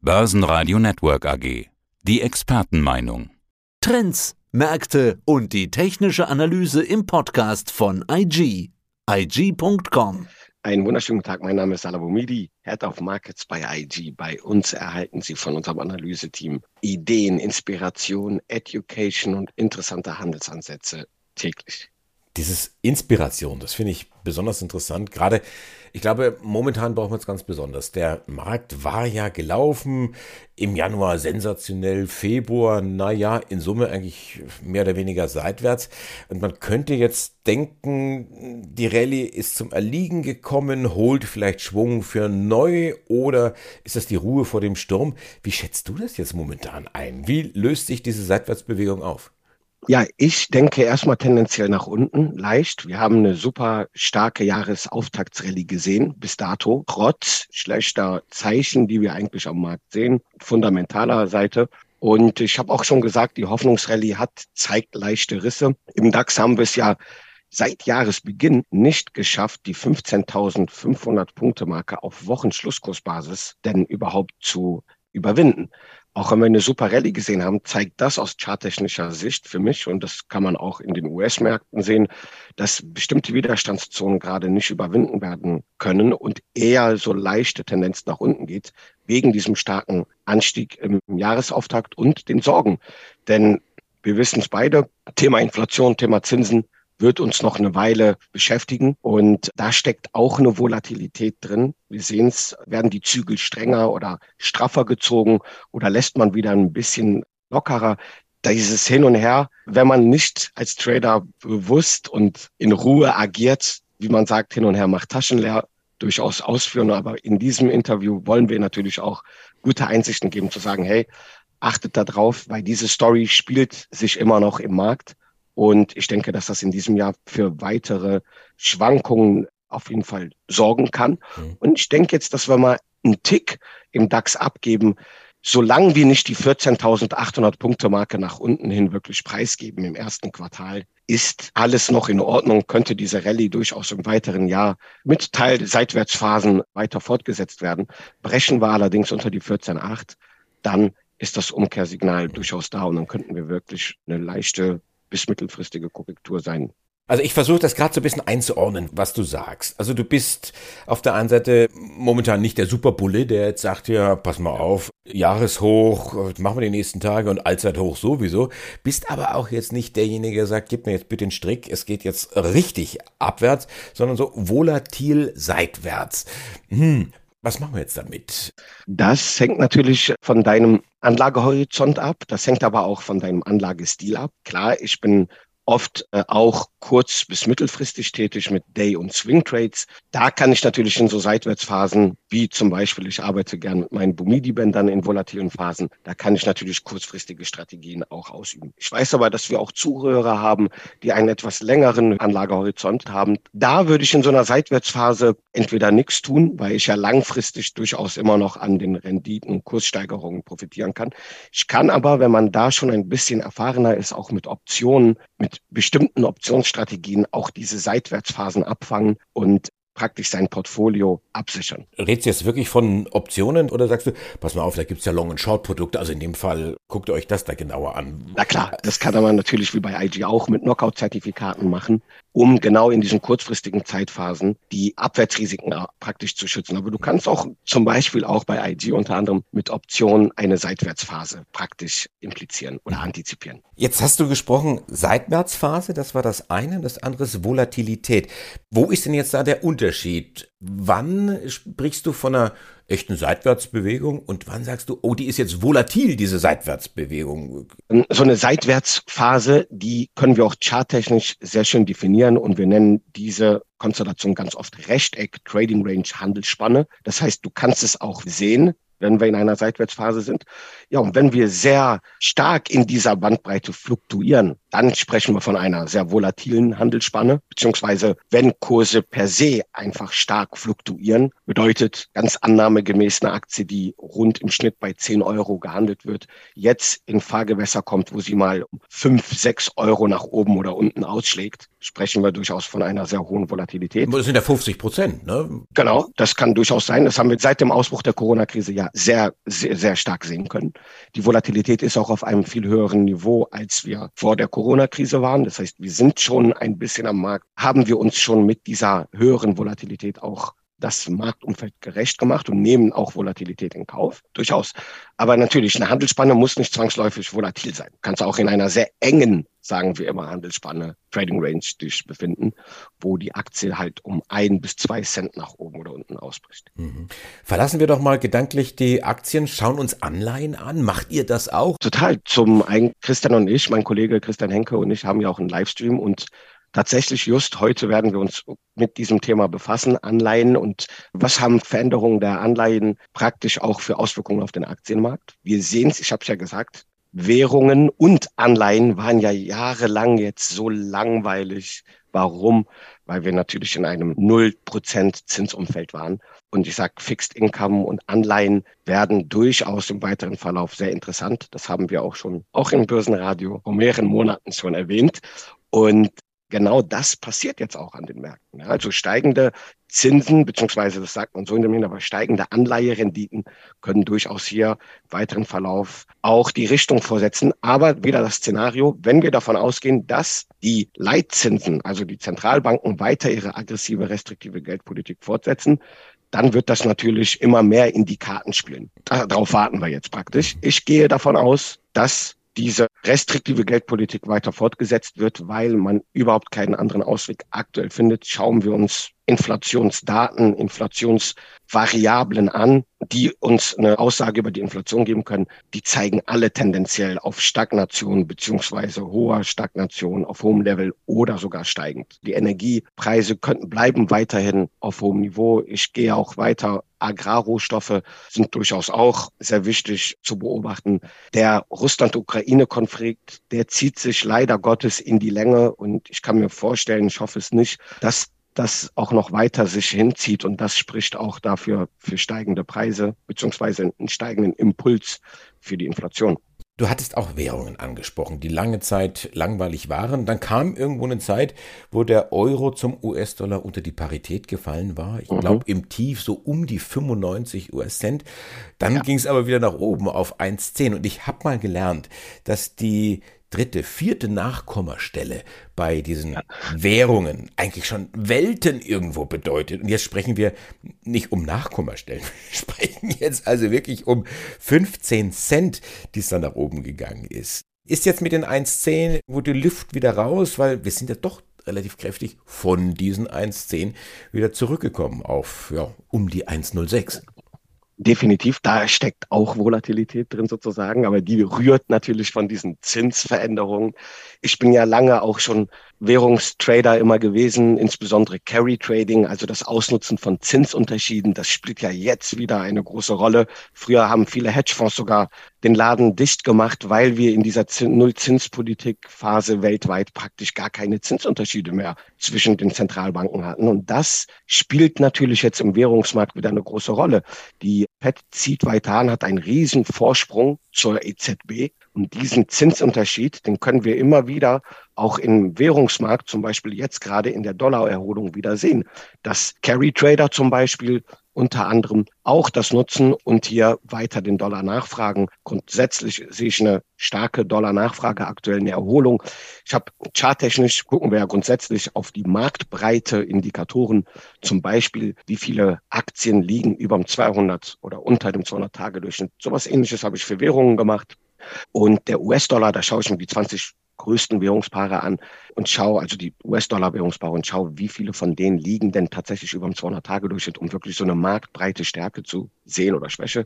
Börsenradio Network AG. Die Expertenmeinung. Trends, Märkte und die technische Analyse im Podcast von IG. IG.com. Einen wunderschönen Tag, mein Name ist Salabomidi, Head of Markets bei IG. Bei uns erhalten Sie von unserem Analyseteam Ideen, Inspiration, Education und interessante Handelsansätze täglich. Dieses Inspiration, das finde ich besonders interessant. Gerade, ich glaube, momentan brauchen wir es ganz besonders. Der Markt war ja gelaufen, im Januar sensationell, Februar, naja, in Summe eigentlich mehr oder weniger seitwärts. Und man könnte jetzt denken, die Rallye ist zum Erliegen gekommen, holt vielleicht Schwung für neu oder ist das die Ruhe vor dem Sturm? Wie schätzt du das jetzt momentan ein? Wie löst sich diese Seitwärtsbewegung auf? Ja, ich denke erstmal tendenziell nach unten, leicht. Wir haben eine super starke Jahresauftaktsrallye gesehen bis dato, trotz schlechter Zeichen, die wir eigentlich am Markt sehen, fundamentaler Seite. Und ich habe auch schon gesagt, die Hoffnungsrallye hat zeigt leichte Risse. Im DAX haben wir es ja seit Jahresbeginn nicht geschafft, die 15.500 Punkte Marke auf Wochenschlusskursbasis denn überhaupt zu überwinden auch wenn wir eine super Rallye gesehen haben, zeigt das aus charttechnischer Sicht für mich, und das kann man auch in den US-Märkten sehen, dass bestimmte Widerstandszonen gerade nicht überwinden werden können und eher so leichte Tendenz nach unten geht, wegen diesem starken Anstieg im Jahresauftakt und den Sorgen. Denn wir wissen es beide, Thema Inflation, Thema Zinsen, wird uns noch eine Weile beschäftigen. Und da steckt auch eine Volatilität drin. Wir sehen es, werden die Zügel strenger oder straffer gezogen oder lässt man wieder ein bisschen lockerer. Dieses Hin und Her, wenn man nicht als Trader bewusst und in Ruhe agiert, wie man sagt, hin und her macht Taschen leer, durchaus ausführen. Aber in diesem Interview wollen wir natürlich auch gute Einsichten geben, zu sagen, hey, achtet da drauf, weil diese Story spielt sich immer noch im Markt. Und ich denke, dass das in diesem Jahr für weitere Schwankungen auf jeden Fall sorgen kann. Mhm. Und ich denke jetzt, dass wir mal einen Tick im DAX abgeben, solange wir nicht die 14.800 Punkte Marke nach unten hin wirklich preisgeben im ersten Quartal, ist alles noch in Ordnung, könnte diese Rallye durchaus im weiteren Jahr mit Teil Seitwärtsphasen weiter fortgesetzt werden. Brechen wir allerdings unter die 14.8, dann ist das Umkehrsignal durchaus da und dann könnten wir wirklich eine leichte bis mittelfristige Korrektur sein. Also ich versuche das gerade so ein bisschen einzuordnen, was du sagst. Also du bist auf der einen Seite momentan nicht der Superbulle, der jetzt sagt, ja, pass mal auf, Jahreshoch, machen wir die nächsten Tage und Allzeithoch sowieso. Bist aber auch jetzt nicht derjenige, der sagt, gib mir jetzt bitte den Strick, es geht jetzt richtig abwärts, sondern so volatil seitwärts. Hm, was machen wir jetzt damit? Das hängt natürlich von deinem Anlagehorizont ab. Das hängt aber auch von deinem Anlagestil ab. Klar, ich bin oft äh, auch kurz- bis mittelfristig tätig mit Day- und Swing-Trades. Da kann ich natürlich in so Seitwärtsphasen, wie zum Beispiel, ich arbeite gern mit meinen Bumidi-Bändern in volatilen Phasen, da kann ich natürlich kurzfristige Strategien auch ausüben. Ich weiß aber, dass wir auch Zuhörer haben, die einen etwas längeren Anlagehorizont haben. Da würde ich in so einer Seitwärtsphase entweder nichts tun, weil ich ja langfristig durchaus immer noch an den Renditen und Kurssteigerungen profitieren kann. Ich kann aber, wenn man da schon ein bisschen erfahrener ist, auch mit Optionen, mit bestimmten Optionsstrategien auch diese Seitwärtsphasen abfangen und praktisch sein Portfolio absichern. Redest du jetzt wirklich von Optionen oder sagst du, pass mal auf, da gibt es ja Long- und Short-Produkte, also in dem Fall guckt ihr euch das da genauer an. Na klar, das kann man natürlich wie bei IG auch mit Knockout-Zertifikaten machen um genau in diesen kurzfristigen Zeitphasen die Abwärtsrisiken praktisch zu schützen. Aber du kannst auch zum Beispiel auch bei IG unter anderem mit Optionen eine Seitwärtsphase praktisch implizieren oder antizipieren. Jetzt hast du gesprochen, Seitwärtsphase, das war das eine, das andere ist Volatilität. Wo ist denn jetzt da der Unterschied? Wann sprichst du von einer echten Seitwärtsbewegung und wann sagst du, oh, die ist jetzt volatil, diese Seitwärtsbewegung? So eine Seitwärtsphase, die können wir auch charttechnisch sehr schön definieren und wir nennen diese Konstellation ganz oft Rechteck, Trading Range, Handelsspanne. Das heißt, du kannst es auch sehen, wenn wir in einer Seitwärtsphase sind. Ja, und wenn wir sehr stark in dieser Bandbreite fluktuieren, dann sprechen wir von einer sehr volatilen Handelsspanne, beziehungsweise wenn Kurse per se einfach stark fluktuieren, bedeutet ganz annahmegemäß eine Aktie, die rund im Schnitt bei 10 Euro gehandelt wird, jetzt in Fahrgewässer kommt, wo sie mal 5, 6 Euro nach oben oder unten ausschlägt, sprechen wir durchaus von einer sehr hohen Volatilität. Das sind ja 50 Prozent, ne? Genau, das kann durchaus sein. Das haben wir seit dem Ausbruch der Corona-Krise ja sehr, sehr, sehr stark sehen können. Die Volatilität ist auch auf einem viel höheren Niveau, als wir vor der Corona-Krise waren. Das heißt, wir sind schon ein bisschen am Markt, haben wir uns schon mit dieser höheren Volatilität auch das Marktumfeld gerecht gemacht und nehmen auch Volatilität in Kauf, durchaus. Aber natürlich, eine Handelsspanne muss nicht zwangsläufig volatil sein. Du kannst auch in einer sehr engen, sagen wir immer, Handelsspanne, Trading Range dich befinden, wo die Aktie halt um ein bis zwei Cent nach oben oder unten ausbricht. Mhm. Verlassen wir doch mal gedanklich die Aktien, schauen uns Anleihen an. Macht ihr das auch? Total. Zum einen Christian und ich, mein Kollege Christian Henke und ich haben ja auch einen Livestream und Tatsächlich just heute werden wir uns mit diesem Thema befassen, Anleihen und was haben Veränderungen der Anleihen praktisch auch für Auswirkungen auf den Aktienmarkt. Wir sehen es, ich habe es ja gesagt, Währungen und Anleihen waren ja jahrelang jetzt so langweilig. Warum? Weil wir natürlich in einem 0% Zinsumfeld waren. Und ich sage, Fixed Income und Anleihen werden durchaus im weiteren Verlauf sehr interessant. Das haben wir auch schon, auch im Börsenradio vor mehreren Monaten schon erwähnt. Und genau das passiert jetzt auch an den Märkten. Also steigende Zinsen, beziehungsweise das sagt man so in dem Hin, aber steigende Anleiherenditen können durchaus hier weiteren Verlauf auch die Richtung vorsetzen. Aber wieder das Szenario, wenn wir davon ausgehen, dass die Leitzinsen, also die Zentralbanken weiter ihre aggressive, restriktive Geldpolitik fortsetzen, dann wird das natürlich immer mehr in die Karten spielen. Darauf warten wir jetzt praktisch. Ich gehe davon aus, dass diese restriktive Geldpolitik weiter fortgesetzt wird, weil man überhaupt keinen anderen Ausweg aktuell findet, schauen wir uns Inflationsdaten, Inflationsvariablen an, die uns eine Aussage über die Inflation geben können. Die zeigen alle tendenziell auf Stagnation beziehungsweise hoher Stagnation auf hohem Level oder sogar steigend. Die Energiepreise könnten bleiben weiterhin auf hohem Niveau. Ich gehe auch weiter Agrarrohstoffe sind durchaus auch sehr wichtig zu beobachten. Der Russland-Ukraine-Konflikt, der zieht sich leider Gottes in die Länge und ich kann mir vorstellen, ich hoffe es nicht, dass das auch noch weiter sich hinzieht. Und das spricht auch dafür für steigende Preise beziehungsweise einen steigenden Impuls für die Inflation. Du hattest auch Währungen angesprochen, die lange Zeit langweilig waren. Dann kam irgendwo eine Zeit, wo der Euro zum US-Dollar unter die Parität gefallen war. Ich glaube mhm. im Tief so um die 95 US-Cent. Dann ja. ging es aber wieder nach oben auf 1,10. Und ich habe mal gelernt, dass die dritte, vierte Nachkommastelle bei diesen ja. Währungen eigentlich schon Welten irgendwo bedeutet. Und jetzt sprechen wir nicht um Nachkommastellen. Wir sprechen jetzt also wirklich um 15 Cent, die es dann nach oben gegangen ist. Ist jetzt mit den 1,10, wo die Luft wieder raus, weil wir sind ja doch relativ kräftig von diesen 1,10 wieder zurückgekommen auf ja, um die 1,06. Definitiv, da steckt auch Volatilität drin sozusagen, aber die rührt natürlich von diesen Zinsveränderungen. Ich bin ja lange auch schon Währungstrader immer gewesen, insbesondere Carry Trading, also das Ausnutzen von Zinsunterschieden. Das spielt ja jetzt wieder eine große Rolle. Früher haben viele Hedgefonds sogar den Laden dicht gemacht, weil wir in dieser Nullzinspolitikphase weltweit praktisch gar keine Zinsunterschiede mehr zwischen den Zentralbanken hatten. Und das spielt natürlich jetzt im Währungsmarkt wieder eine große Rolle. Die FED zieht weiter an, hat einen riesen Vorsprung zur EZB. Und diesen Zinsunterschied, den können wir immer wieder auch im Währungsmarkt, zum Beispiel jetzt gerade in der Dollarerholung wieder sehen. Dass Carry Trader zum Beispiel unter anderem auch das nutzen und hier weiter den Dollar nachfragen. Grundsätzlich sehe ich eine starke Dollar-Nachfrage aktuell in der Erholung. Ich habe charttechnisch gucken wir ja grundsätzlich auf die Marktbreite Indikatoren, zum Beispiel wie viele Aktien liegen über dem 200 oder unter dem 200-Tage-Durchschnitt. Sowas ähnliches habe ich für Währungen gemacht. Und der US-Dollar, da schaue ich mir die 20 größten Währungspaare an und schau, also die US-Dollar-Währungspaare und schau, wie viele von denen liegen denn tatsächlich über dem 200-Tage-Durchschnitt, um wirklich so eine marktbreite Stärke zu sehen oder Schwäche.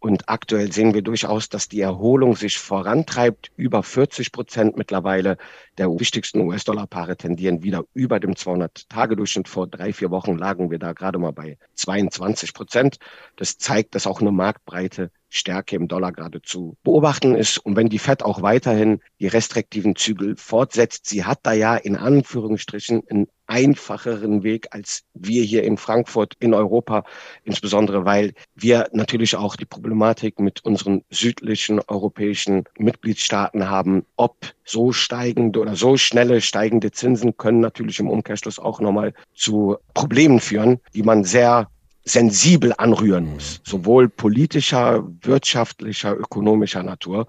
Und aktuell sehen wir durchaus, dass die Erholung sich vorantreibt. Über 40 Prozent mittlerweile der wichtigsten US-Dollar-Paare tendieren wieder über dem 200-Tage-Durchschnitt. Vor drei, vier Wochen lagen wir da gerade mal bei 22 Prozent. Das zeigt, dass auch eine marktbreite Stärke im Dollar gerade zu beobachten ist. Und wenn die Fed auch weiterhin die restriktiven Zügel fortsetzt, sie hat da ja in Anführungsstrichen ein einfacheren Weg als wir hier in Frankfurt, in Europa, insbesondere weil wir natürlich auch die Problematik mit unseren südlichen europäischen Mitgliedstaaten haben. Ob so steigende oder so schnelle steigende Zinsen können natürlich im Umkehrschluss auch nochmal zu Problemen führen, die man sehr sensibel anrühren muss, sowohl politischer, wirtschaftlicher, ökonomischer Natur.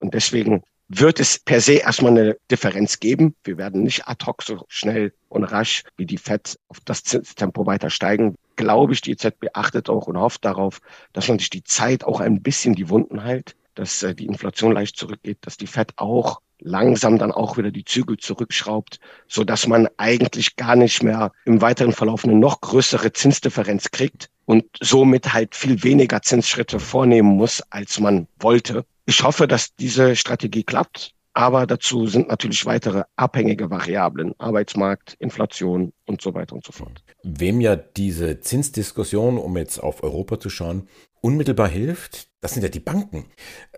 Und deswegen wird es per se erstmal eine Differenz geben. Wir werden nicht ad hoc so schnell und rasch wie die FED auf das Zinstempo weiter steigen. Glaube ich, die EZB achtet auch und hofft darauf, dass man sich die Zeit auch ein bisschen die Wunden hält, dass äh, die Inflation leicht zurückgeht, dass die FED auch langsam dann auch wieder die Zügel zurückschraubt, so dass man eigentlich gar nicht mehr im weiteren Verlauf eine noch größere Zinsdifferenz kriegt und somit halt viel weniger Zinsschritte vornehmen muss, als man wollte. Ich hoffe, dass diese Strategie klappt. Aber dazu sind natürlich weitere abhängige Variablen, Arbeitsmarkt, Inflation und so weiter und so fort. Wem ja diese Zinsdiskussion, um jetzt auf Europa zu schauen, unmittelbar hilft, das sind ja die Banken,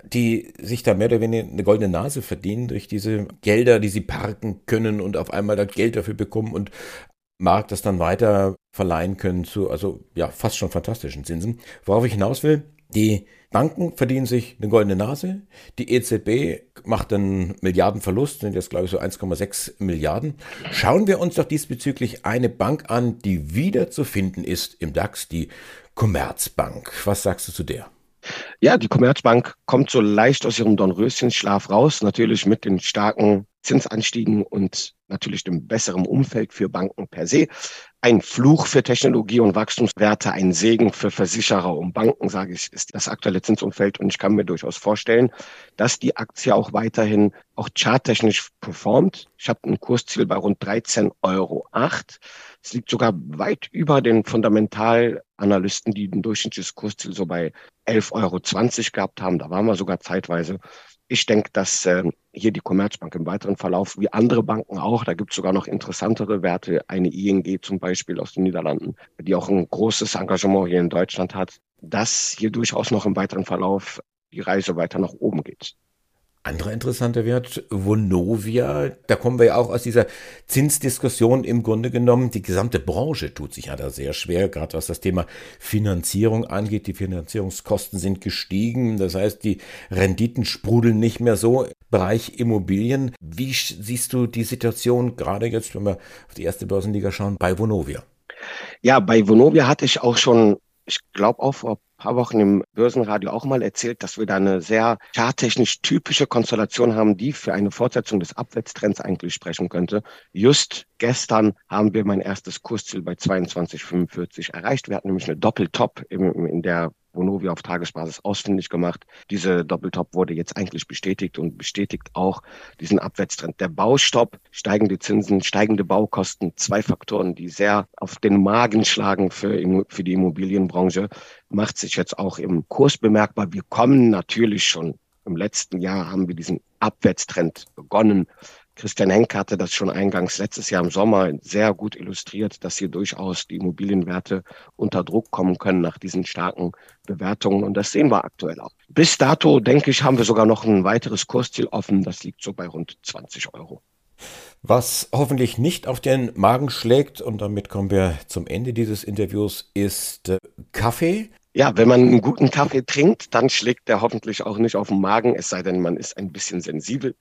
die sich da mehr oder weniger eine goldene Nase verdienen durch diese Gelder, die sie parken können und auf einmal da Geld dafür bekommen und Markt das dann weiter verleihen können zu, also ja, fast schon fantastischen Zinsen. Worauf ich hinaus will, die Banken verdienen sich eine goldene Nase. Die EZB macht einen Milliardenverlust, sind jetzt glaube ich so 1,6 Milliarden. Schauen wir uns doch diesbezüglich eine Bank an, die wieder zu finden ist im DAX, die Commerzbank. Was sagst du zu der? Ja, die Commerzbank kommt so leicht aus ihrem Dornröschenschlaf raus, natürlich mit den starken Zinsanstiegen und natürlich dem besseren Umfeld für Banken per se. Ein Fluch für Technologie und Wachstumswerte, ein Segen für Versicherer und Banken, sage ich, ist das aktuelle Zinsumfeld. Und ich kann mir durchaus vorstellen, dass die Aktie auch weiterhin auch charttechnisch performt. Ich habe ein Kursziel bei rund 13,08 Euro. Es liegt sogar weit über den Fundamentalanalysten, die ein durchschnittliches Kursziel so bei 11,20 Euro gehabt haben. Da waren wir sogar zeitweise. Ich denke, dass äh, hier die Commerzbank im weiteren Verlauf, wie andere Banken auch, da gibt es sogar noch interessantere Werte, eine ING zum Beispiel aus den Niederlanden, die auch ein großes Engagement hier in Deutschland hat, dass hier durchaus noch im weiteren Verlauf die Reise weiter nach oben geht. Anderer interessanter Wert, Vonovia, da kommen wir ja auch aus dieser Zinsdiskussion im Grunde genommen. Die gesamte Branche tut sich ja da sehr schwer, gerade was das Thema Finanzierung angeht. Die Finanzierungskosten sind gestiegen. Das heißt, die Renditen sprudeln nicht mehr so. Bereich Immobilien. Wie siehst du die Situation gerade jetzt, wenn wir auf die erste Börsenliga schauen, bei Vonovia? Ja, bei Vonovia hatte ich auch schon ich glaube auch vor paar Wochen im Börsenradio auch mal erzählt, dass wir da eine sehr charttechnisch typische Konstellation haben, die für eine Fortsetzung des Abwärtstrends eigentlich sprechen könnte. Just gestern haben wir mein erstes Kursziel bei 22,45 erreicht. Wir hatten nämlich eine Doppeltop in, in der Vonovia auf Tagesbasis ausfindig gemacht. Diese Doppeltop wurde jetzt eigentlich bestätigt und bestätigt auch diesen Abwärtstrend. Der Baustopp, steigende Zinsen, steigende Baukosten, zwei Faktoren, die sehr auf den Magen schlagen für, für die Immobilienbranche, macht sich jetzt auch im Kurs bemerkbar. Wir kommen natürlich schon im letzten Jahr haben wir diesen Abwärtstrend begonnen. Christian Henk hatte das schon eingangs letztes Jahr im Sommer sehr gut illustriert, dass hier durchaus die Immobilienwerte unter Druck kommen können nach diesen starken Bewertungen. Und das sehen wir aktuell auch. Bis dato, denke ich, haben wir sogar noch ein weiteres Kursziel offen. Das liegt so bei rund 20 Euro. Was hoffentlich nicht auf den Magen schlägt, und damit kommen wir zum Ende dieses Interviews, ist äh, Kaffee. Ja, wenn man einen guten Kaffee trinkt, dann schlägt der hoffentlich auch nicht auf den Magen, es sei denn, man ist ein bisschen sensibel.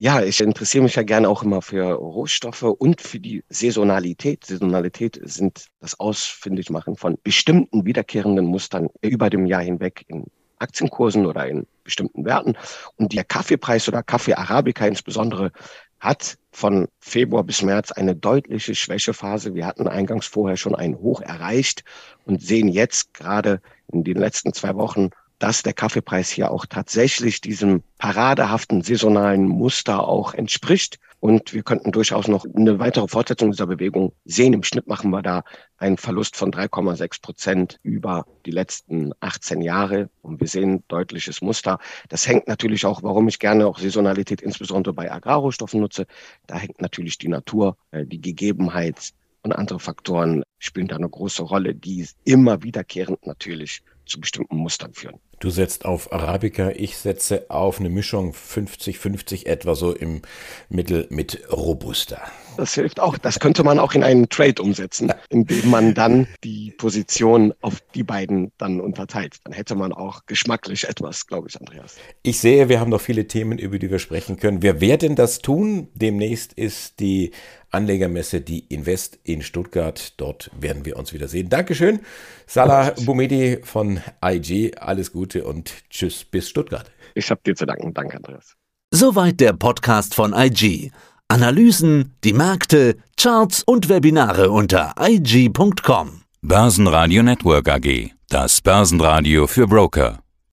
Ja, ich interessiere mich ja gerne auch immer für Rohstoffe und für die Saisonalität. Saisonalität sind das Ausfindigmachen von bestimmten wiederkehrenden Mustern über dem Jahr hinweg in Aktienkursen oder in bestimmten Werten. Und der Kaffeepreis oder Kaffee Arabica insbesondere hat von Februar bis März eine deutliche Schwächephase. Wir hatten eingangs vorher schon ein Hoch erreicht und sehen jetzt gerade in den letzten zwei Wochen dass der Kaffeepreis hier auch tatsächlich diesem paradehaften saisonalen Muster auch entspricht. Und wir könnten durchaus noch eine weitere Fortsetzung dieser Bewegung sehen. Im Schnitt machen wir da einen Verlust von 3,6 Prozent über die letzten 18 Jahre. Und wir sehen deutliches Muster. Das hängt natürlich auch, warum ich gerne auch Saisonalität insbesondere bei Agrarrohstoffen nutze. Da hängt natürlich die Natur, äh, die Gegebenheit und andere Faktoren spielen da eine große Rolle, die immer wiederkehrend natürlich zu bestimmten Mustern führen. Du setzt auf Arabica, ich setze auf eine Mischung 50-50 etwa so im Mittel mit Robusta. Das hilft auch. Das könnte man auch in einen Trade umsetzen, indem man dann die Position auf die beiden dann unterteilt. Dann hätte man auch geschmacklich etwas, glaube ich, Andreas. Ich sehe, wir haben noch viele Themen, über die wir sprechen können. Wir werden das tun. Demnächst ist die Anlegermesse, die Invest in Stuttgart. Dort werden wir uns wieder sehen. Dankeschön. Salah Boumedi von IG. Alles Gute und tschüss bis Stuttgart. Ich habe dir zu danken. Danke, Andreas. Soweit der Podcast von IG. Analysen, die Märkte, Charts und Webinare unter IG.com. Börsenradio Network AG. Das Börsenradio für Broker.